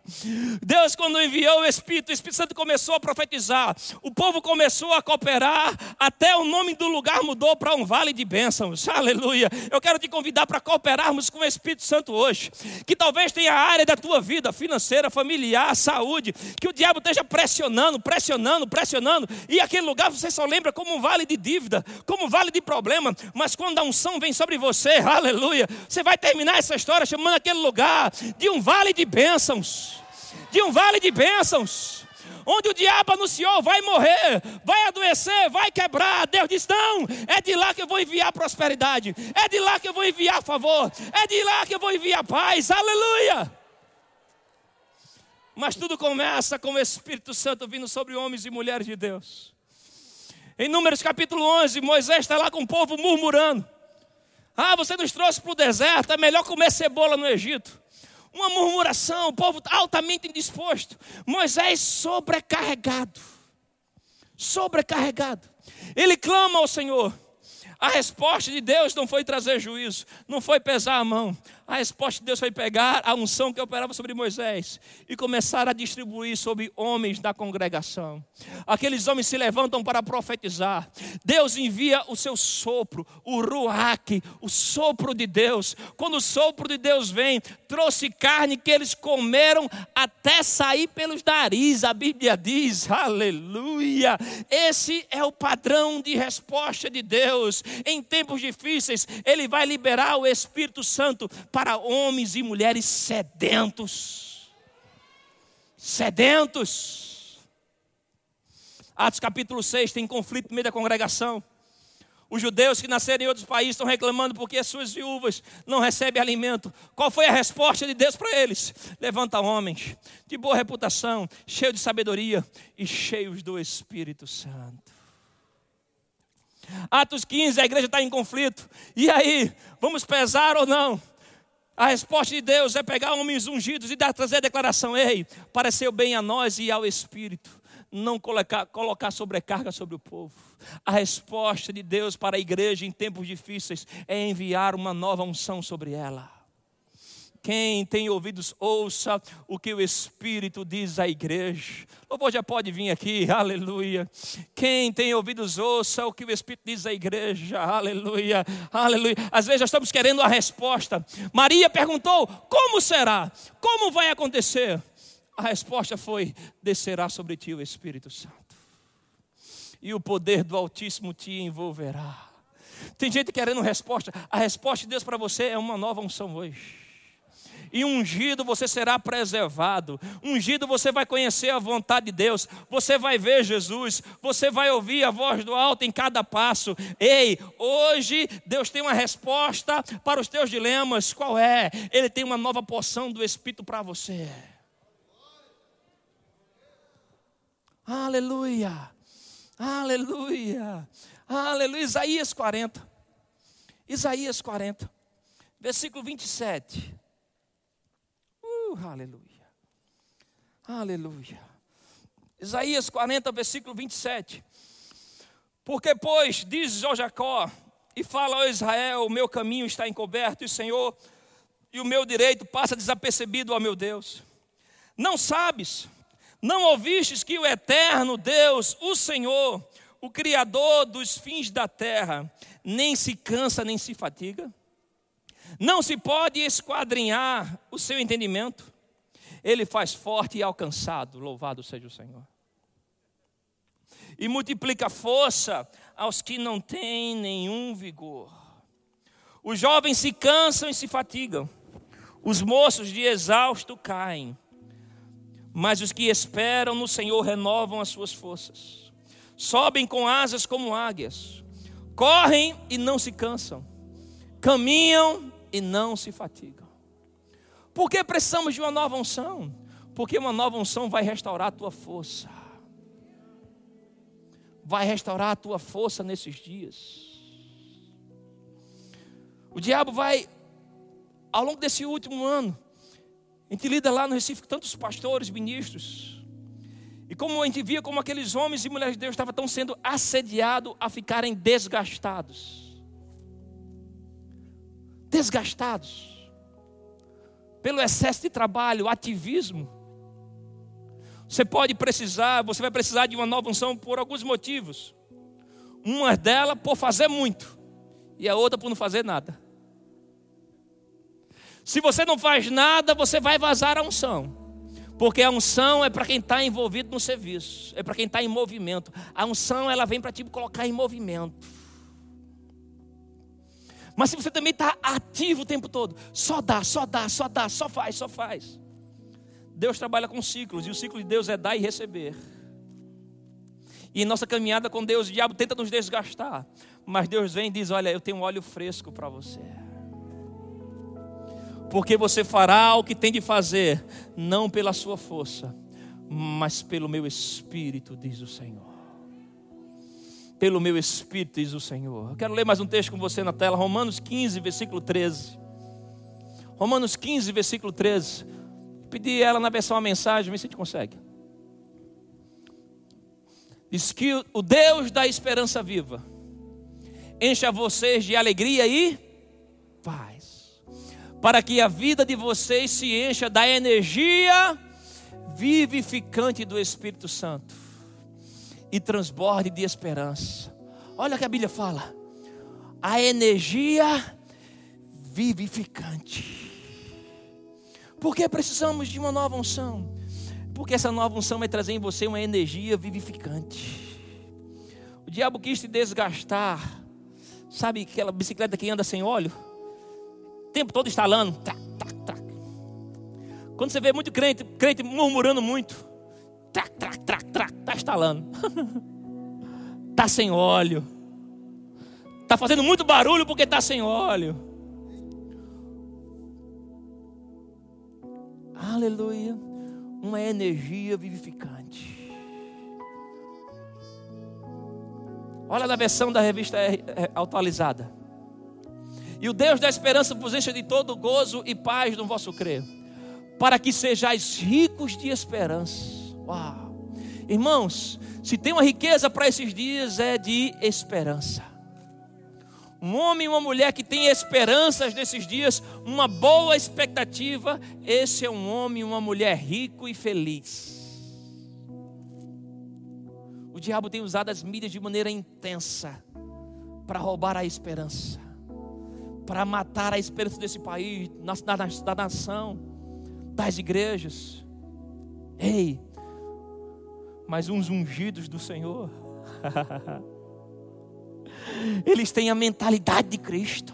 Deus, quando enviou o Espírito, o Espírito Santo começou a profetizar, o povo começou a cooperar, até o nome do lugar mudou para um vale de bênçãos. Aleluia. Eu quero te convidar para cooperarmos com o Espírito Santo hoje. Que talvez tenha área da tua vida financeira, familiar, saúde, que o diabo esteja pressionando, pressionando, pressionando, e aquele lugar você só lembra como um vale de dívida, como um vale de problema, mas quando a unção vem sobre você, aleluia, você vai terminar essa história chamando aquele lugar de um vale de bênçãos de um vale de bênçãos, onde o diabo anunciou: vai morrer, vai adoecer, vai quebrar. Deus disse: não, é de lá que eu vou enviar prosperidade, é de lá que eu vou enviar favor, é de lá que eu vou enviar paz. Aleluia! Mas tudo começa com o Espírito Santo vindo sobre homens e mulheres de Deus. Em Números capítulo 11, Moisés está lá com o povo murmurando. Ah, você nos trouxe para o deserto, é melhor comer cebola no Egito uma murmuração, o povo altamente indisposto. Moisés sobrecarregado. Sobrecarregado. Ele clama ao Senhor. A resposta de Deus não foi trazer juízo, não foi pesar a mão. A resposta de Deus foi pegar a unção que operava sobre Moisés e começar a distribuir sobre homens da congregação. Aqueles homens se levantam para profetizar. Deus envia o seu sopro, o ruach, o sopro de Deus. Quando o sopro de Deus vem, trouxe carne que eles comeram até sair pelos narizes. A Bíblia diz, aleluia. Esse é o padrão de resposta de Deus. Em tempos difíceis, Ele vai liberar o Espírito Santo para homens e mulheres sedentos. Sedentos. Atos capítulo 6 tem conflito no meio da congregação. Os judeus que nasceram em outros países estão reclamando porque as suas viúvas não recebem alimento. Qual foi a resposta de Deus para eles? Levanta homens de boa reputação, cheios de sabedoria e cheios do Espírito Santo. Atos 15, a igreja está em conflito. E aí, vamos pesar ou não? A resposta de Deus é pegar homens ungidos e dar, trazer a declaração: Ei, pareceu bem a nós e ao Espírito, não colocar, colocar sobrecarga sobre o povo. A resposta de Deus para a igreja em tempos difíceis é enviar uma nova unção sobre ela. Quem tem ouvidos, ouça o que o Espírito diz à igreja. Louvor já pode vir aqui, aleluia. Quem tem ouvidos, ouça o que o Espírito diz à igreja, aleluia, aleluia. Às vezes nós estamos querendo a resposta. Maria perguntou: como será? Como vai acontecer? A resposta foi: descerá sobre ti o Espírito Santo, e o poder do Altíssimo te envolverá. Tem gente querendo resposta. A resposta de Deus para você é uma nova unção hoje E ungido você será preservado. Ungido você vai conhecer a vontade de Deus. Você vai ver Jesus. Você vai ouvir a voz do alto em cada passo. Ei, hoje Deus tem uma resposta para os teus dilemas. Qual é? Ele tem uma nova porção do Espírito para você. Aleluia. Aleluia. Aleluia. Isaías 40. Isaías 40, versículo 27. Uh, aleluia. Aleluia. Isaías 40, versículo 27. Porque, pois, diz ao Jacó, e fala ao Israel: o meu caminho está encoberto, e o Senhor, e o meu direito passa desapercebido, ó meu Deus. Não sabes, não ouvistes que o eterno Deus, o Senhor, o Criador dos fins da terra, nem se cansa nem se fatiga? Não se pode esquadrinhar o seu entendimento. Ele faz forte e alcançado, louvado seja o Senhor. E multiplica força aos que não têm nenhum vigor. Os jovens se cansam e se fatigam, os moços de exausto caem, mas os que esperam no Senhor renovam as suas forças sobem com asas como águias, correm e não se cansam, caminham e não se fatigam. Por que precisamos de uma nova unção? Porque uma nova unção vai restaurar a tua força. Vai restaurar a tua força nesses dias. O diabo vai, ao longo desse último ano, a gente lida lá no Recife com tantos pastores, ministros, e como a gente via como aqueles homens e mulheres de Deus estavam tão sendo assediados a ficarem desgastados. Desgastados. Pelo excesso de trabalho, ativismo. Você pode precisar, você vai precisar de uma nova unção por alguns motivos. Uma delas por fazer muito, e a outra por não fazer nada. Se você não faz nada, você vai vazar a unção. Porque a unção é para quem está envolvido no serviço, é para quem está em movimento. A unção ela vem para te colocar em movimento. Mas se você também está ativo o tempo todo, só dá, só dá, só dá, só faz, só faz. Deus trabalha com ciclos, e o ciclo de Deus é dar e receber. E nossa caminhada com Deus, o diabo tenta nos desgastar. Mas Deus vem e diz: Olha, eu tenho óleo fresco para você porque você fará o que tem de fazer, não pela sua força, mas pelo meu espírito, diz o Senhor. Pelo meu espírito, diz o Senhor. Eu quero ler mais um texto com você na tela, Romanos 15, versículo 13. Romanos 15, versículo 13. Pedi ela na versão a mensagem, vê se a gente consegue. Diz que o Deus da esperança viva encha vocês de alegria e paz para que a vida de vocês se encha da energia vivificante do Espírito Santo e transborde de esperança. Olha o que a Bíblia fala: a energia vivificante. Por que precisamos de uma nova unção? Porque essa nova unção vai trazer em você uma energia vivificante. O diabo quis te desgastar. Sabe aquela bicicleta que anda sem óleo? tempo todo instalando. Quando você vê muito crente, crente murmurando muito, trac, trac, trac, trac, está instalando. Está sem óleo. Está fazendo muito barulho porque está sem óleo. Aleluia. Uma energia vivificante. Olha na versão da revista atualizada. E o Deus da esperança vos encha de todo gozo e paz no vosso crer, para que sejais ricos de esperança. Uau! Irmãos, se tem uma riqueza para esses dias é de esperança. Um homem e uma mulher que tem esperanças nesses dias, uma boa expectativa, esse é um homem e uma mulher rico e feliz. O diabo tem usado as mídias de maneira intensa para roubar a esperança para matar a esperança desse país, da, da, nação, das igrejas. Ei, mas uns ungidos do Senhor, eles têm a mentalidade de Cristo.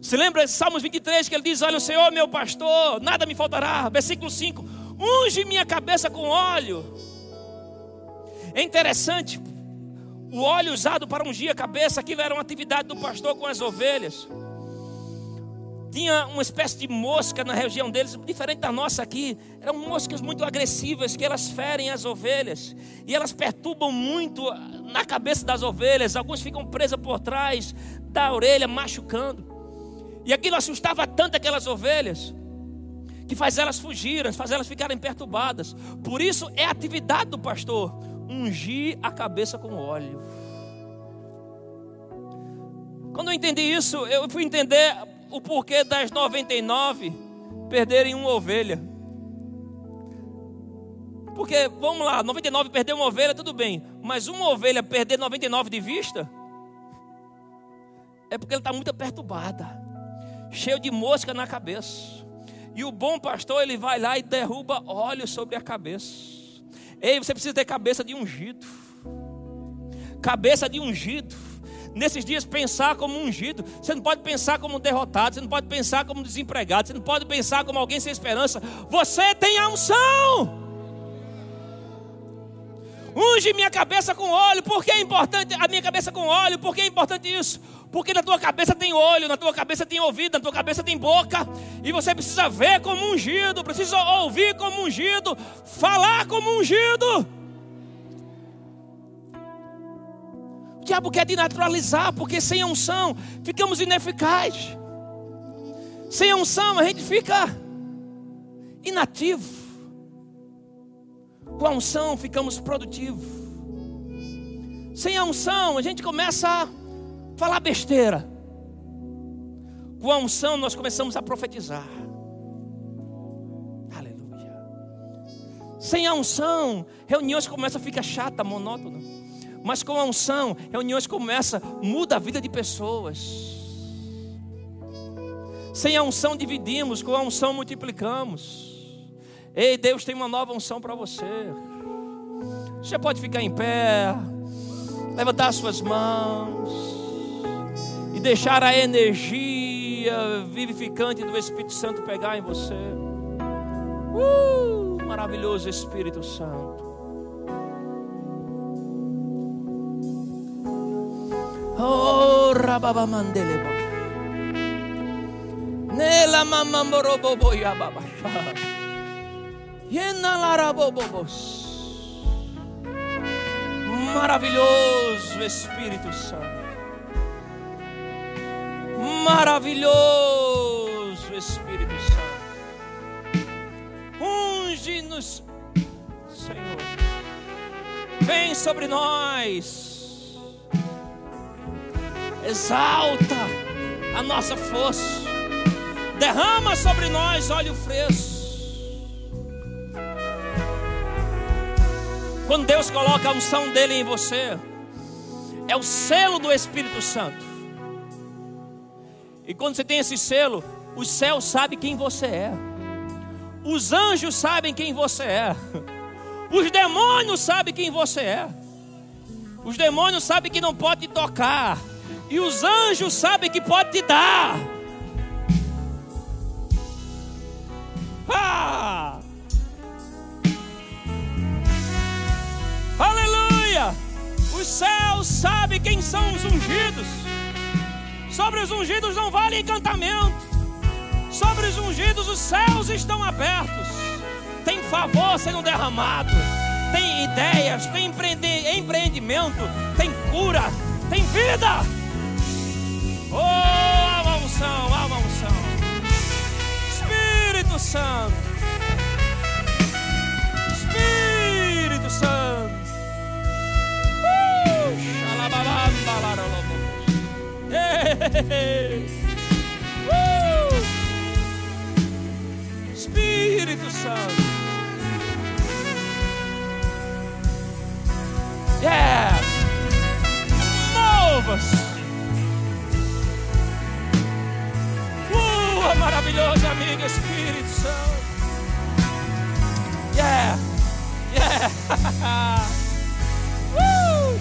Se lembra Salmos 23 que ele diz: Olha, o Senhor, meu pastor, nada me faltará. Versículo 5: Unge minha cabeça com óleo. É interessante, o óleo usado para ungir a cabeça, aquilo era uma atividade do pastor com as ovelhas. Tinha uma espécie de mosca na região deles, diferente da nossa aqui. Eram moscas muito agressivas que elas ferem as ovelhas. E elas perturbam muito na cabeça das ovelhas. Alguns ficam presas por trás da orelha, machucando. E aquilo assustava tanto aquelas ovelhas que faz elas fugirem, faz elas ficarem perturbadas. Por isso é atividade do pastor ungir a cabeça com óleo. Quando eu entendi isso, eu fui entender o porquê das 99 perderem uma ovelha. Porque, vamos lá, 99 perder uma ovelha, tudo bem. Mas uma ovelha perder 99 de vista, é porque ela está muito perturbada, cheio de mosca na cabeça. E o bom pastor, ele vai lá e derruba óleo sobre a cabeça. Ei, você precisa ter cabeça de ungido. Cabeça de ungido. Nesses dias, pensar como ungido. Você não pode pensar como derrotado. Você não pode pensar como desempregado. Você não pode pensar como alguém sem esperança. Você tem a unção. Unge minha cabeça com óleo. Por que é importante a minha cabeça com óleo? Por que é importante isso? Porque na tua cabeça tem olho, na tua cabeça tem ouvido, na tua cabeça tem boca. E você precisa ver como ungido, precisa ouvir como ungido, falar como ungido. Diabo quer desnaturalizar, porque sem unção ficamos ineficazes. Sem unção a gente fica inativo. Com a unção ficamos produtivos. Sem a unção a gente começa a falar besteira. Com a unção nós começamos a profetizar. Aleluia. Sem a unção, reuniões começam a ficar chata, monótona. Mas com a unção, reuniões começam, muda a vida de pessoas. Sem a unção dividimos, com a unção multiplicamos. Ei, Deus tem uma nova unção para você. Você pode ficar em pé, levantar suas mãos e deixar a energia vivificante do Espírito Santo pegar em você. Uh, maravilhoso Espírito Santo. Oh, rababamandeleba. Nela mamamborobobo yababasha. Yena larabobobos. Maravilhoso Espírito Santo maravilhoso Espírito Santo. Unge-nos, Senhor. Vem sobre nós. Exalta a nossa força. Derrama sobre nós óleo fresco. Quando Deus coloca a unção dele em você, é o selo do Espírito Santo. E quando você tem esse selo, o céu sabe quem você é. Os anjos sabem quem você é. Os demônios sabem quem você é. Os demônios sabem que não pode tocar. E os anjos sabem que pode te dar. Ah! Aleluia! Os céus sabem quem são os ungidos. Sobre os ungidos não vale encantamento. Sobre os ungidos os céus estão abertos. Tem favor sendo derramado. Tem ideias, tem empreendimento, tem cura, tem vida. Oh, alma unção, alma unção. Espírito Santo. Espírito Santo. Uh, uh! Espírito Santo. Yeah! Mova-se. tua maravilhosa amiga, Espírito Santo. Yeah, yeah. Woo!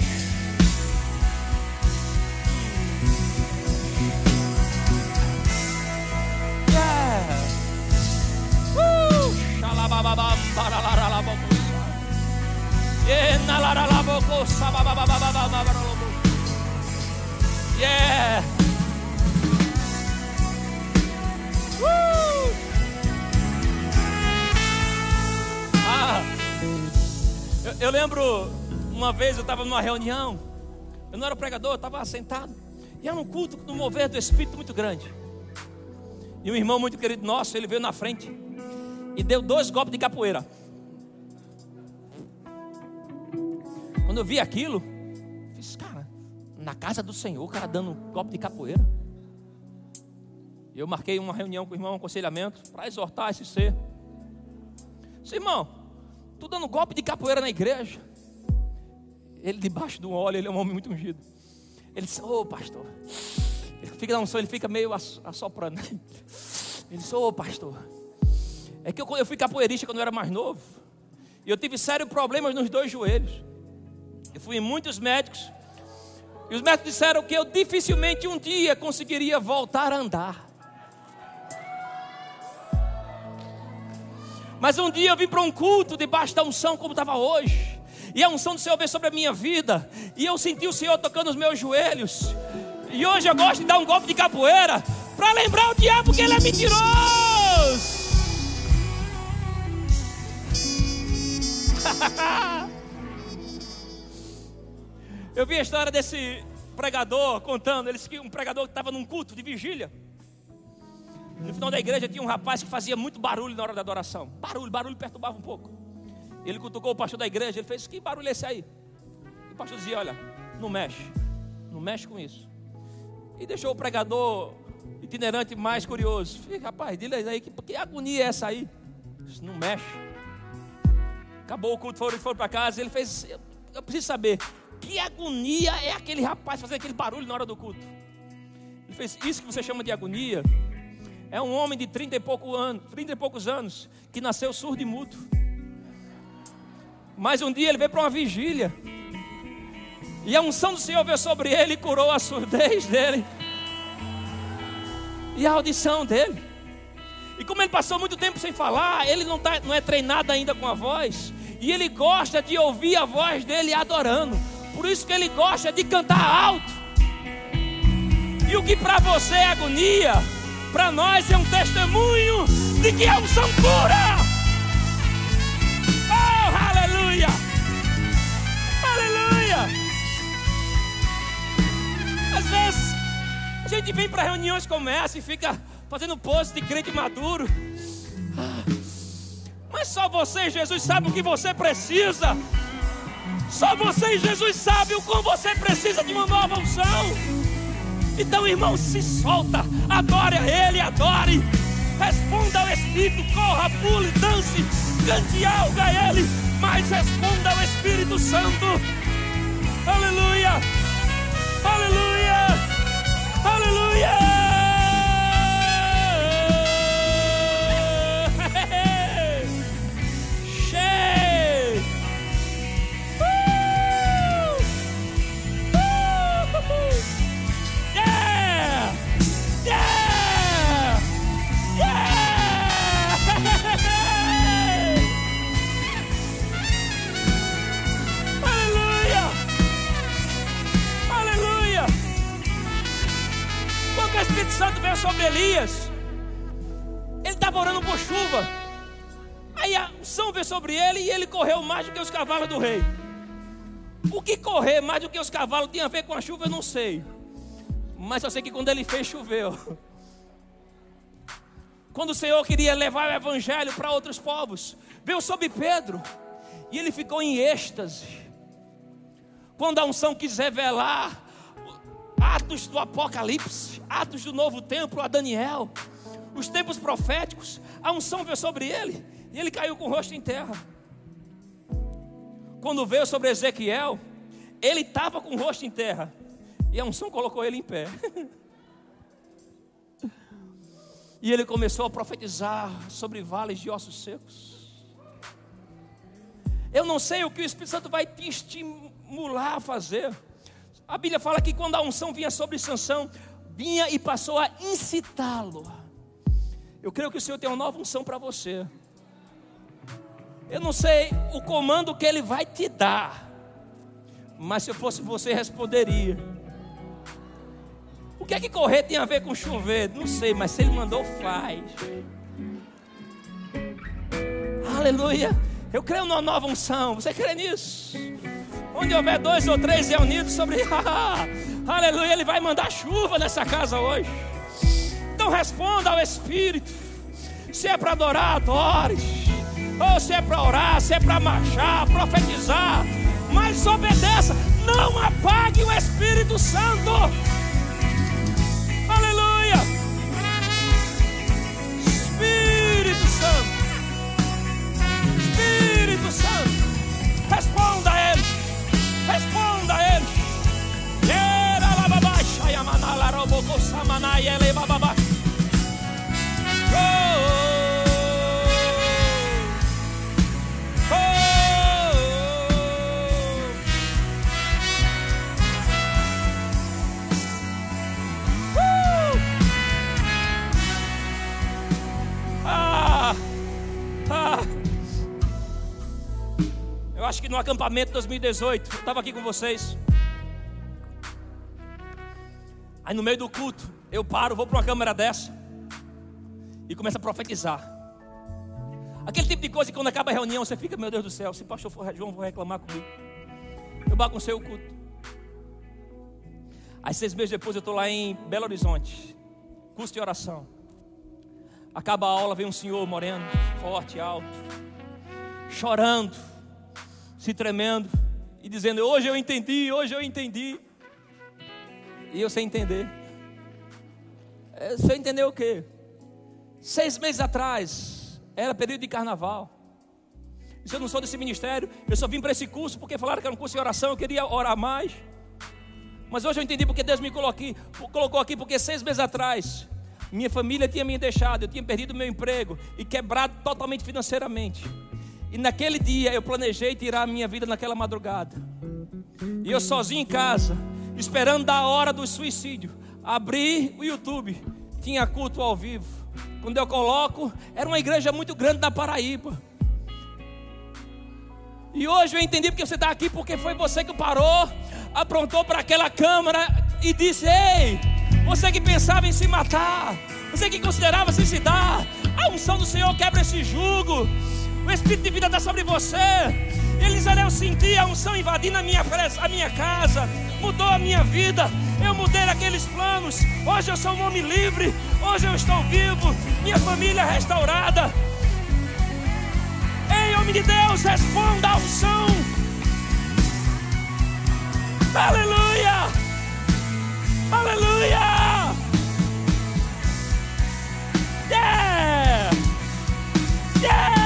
Yeah. Woo! Yeah, Eu lembro uma vez eu estava numa reunião, eu não era pregador, eu estava sentado, e era um culto no mover do Espírito muito grande. E um irmão muito querido nosso, ele veio na frente e deu dois golpes de capoeira. Quando eu vi aquilo, eu disse, cara, na casa do Senhor, o cara dando um golpe de capoeira. Eu marquei uma reunião com o irmão, um aconselhamento, para exortar esse ser. Disse, irmão, tu dando golpe de capoeira na igreja. Ele debaixo do óleo, ele é um homem muito ungido. Ele disse, ô oh, pastor. Ele fica na unção, ele fica meio assoprando. Ele disse, ô oh, pastor. É que eu, eu fui capoeirista quando eu era mais novo. E eu tive sérios problemas nos dois joelhos. Eu fui em muitos médicos. E os médicos disseram que eu dificilmente um dia conseguiria voltar a andar. Mas um dia eu vim para um culto debaixo da unção como estava hoje. E a unção do Senhor veio sobre a minha vida. E eu senti o Senhor tocando os meus joelhos. E hoje eu gosto de dar um golpe de capoeira para lembrar o diabo que ele é mentiroso. Eu vi a história desse pregador contando. Ele disse que um pregador que estava num culto de vigília. No final da igreja tinha um rapaz que fazia muito barulho na hora da adoração. Barulho, barulho perturbava um pouco. Ele cutucou o pastor da igreja. Ele fez: Que barulho é esse aí? E o pastor dizia: Olha, não mexe. Não mexe com isso. E deixou o pregador itinerante mais curioso. Falei, rapaz, dile aí, que, que agonia é essa aí? Disse, não mexe. Acabou o culto, foram, foram para casa. Ele fez: eu, eu preciso saber que agonia é aquele rapaz fazer aquele barulho na hora do culto? Ele fez isso que você chama de agonia. É um homem de 30 e, pouco anos, 30 e poucos anos que nasceu surdo e mudo. Mas um dia ele veio para uma vigília. E a unção do Senhor veio sobre ele e curou a surdez dele. E a audição dele. E como ele passou muito tempo sem falar, ele não, tá, não é treinado ainda com a voz. E ele gosta de ouvir a voz dele adorando. Por isso que ele gosta de cantar alto. E o que para você é agonia, para nós é um testemunho de que a unção cura. Oh, aleluia! Aleluia! Às vezes a gente vem para reuniões como essa e fica fazendo pose de crente maduro. Mas só você, Jesus, sabe o que você precisa. Só você e Jesus sabem o como você precisa de uma nova unção. Então, irmão, se solta, adore a Ele, adore. Responda ao Espírito, corra, pule, dance, cante algo a Ele, mas responda ao Espírito Santo. Aleluia, aleluia, aleluia. Cavalos tinha a ver com a chuva, eu não sei. Mas eu sei que quando ele fez, choveu. Quando o Senhor queria levar o evangelho para outros povos, veio sobre Pedro. E ele ficou em êxtase. Quando a unção quis revelar Atos do Apocalipse, Atos do Novo Templo a Daniel, os tempos proféticos, a unção veio sobre ele e ele caiu com o rosto em terra. Quando veio sobre Ezequiel, ele estava com o rosto em terra e a unção colocou ele em pé. e ele começou a profetizar sobre vales de ossos secos. Eu não sei o que o Espírito Santo vai te estimular a fazer. A Bíblia fala que quando a unção vinha sobre Sansão, vinha e passou a incitá-lo. Eu creio que o Senhor tem uma nova unção para você. Eu não sei o comando que Ele vai te dar, mas se eu fosse você, responderia. O que é que correr tem a ver com chover? Não sei, mas se Ele mandou, faz. Aleluia. Eu creio numa nova unção. Você crê nisso? Onde houver dois ou três reunidos sobre. Aleluia, Ele vai mandar chuva nessa casa hoje. Então responda ao Espírito. Se é para adorar, adore. Ou se é para orar, se é para marchar, profetizar. Mas obedeça. Não apague o Espírito Santo. Aleluia. Espírito Santo. Espírito Santo. Responda a Ele. Responda a Ele. Era lá Eu acho que no acampamento 2018, eu estava aqui com vocês. Aí no meio do culto, eu paro, vou para uma câmera dessa e começo a profetizar. Aquele tipo de coisa que quando acaba a reunião você fica, meu Deus do céu, se o pastor João for reclamar comigo. Eu baguncei o culto. Aí seis meses depois eu estou lá em Belo Horizonte, curso de oração. Acaba a aula, vem um senhor moreno, forte, alto, chorando, se tremendo e dizendo: Hoje eu entendi, hoje eu entendi. E eu sem entender. É, você entendeu o quê? Seis meses atrás, era período de carnaval. Eu não sou desse ministério, eu só vim para esse curso porque falaram que era um curso de oração, eu queria orar mais. Mas hoje eu entendi porque Deus me colocou aqui porque seis meses atrás, minha família tinha me deixado, eu tinha perdido meu emprego e quebrado totalmente financeiramente. E naquele dia eu planejei tirar a minha vida naquela madrugada. E eu sozinho em casa, esperando da hora do suicídio, abri o YouTube, tinha culto ao vivo. Quando eu coloco, era uma igreja muito grande na Paraíba. E hoje eu entendi porque você está aqui, porque foi você que parou, aprontou para aquela câmara e disse: Ei, você que pensava em se matar, você que considerava se se dar, a unção do Senhor quebra esse jugo. O Espírito de vida está sobre você. Eliseu, eu senti a unção invadindo a minha, a minha casa, mudou a minha vida. Eu mudei aqueles planos. Hoje eu sou um homem livre. Hoje eu estou vivo. Minha família é restaurada. Ei, homem de Deus, responda a unção. Aleluia! Aleluia! Yeah! Yeah!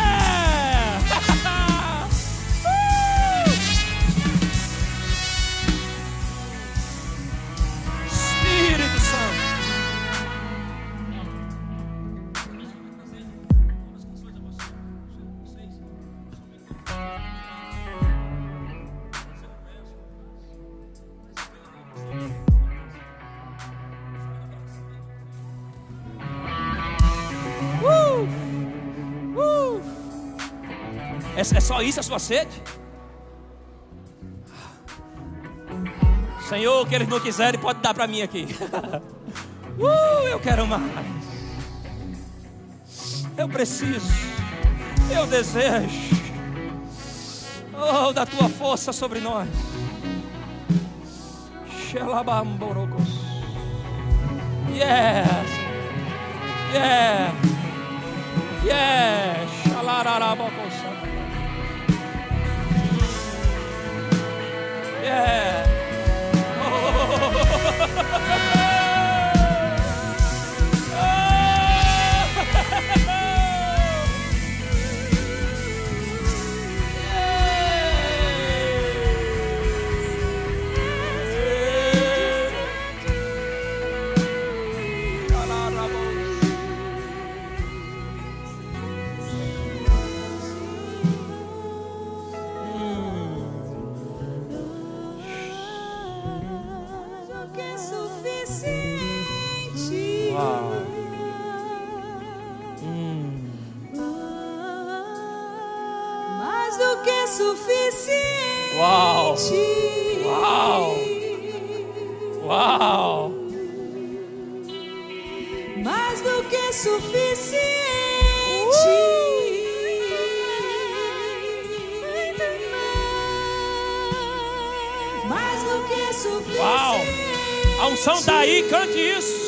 É, só isso a sua sede? Senhor, o que eles não quiserem, pode dar para mim aqui. uh, eu quero mais. Eu preciso. Eu desejo. Oh, da tua força sobre nós. Xelabamborocos. Yes. Yeah. Yeah. Xalararabocos. Yeah. Oh. Uau! Mais do que suficiente. Uh! Mais. Do que suficiente. Uau! A unção está aí, cante isso.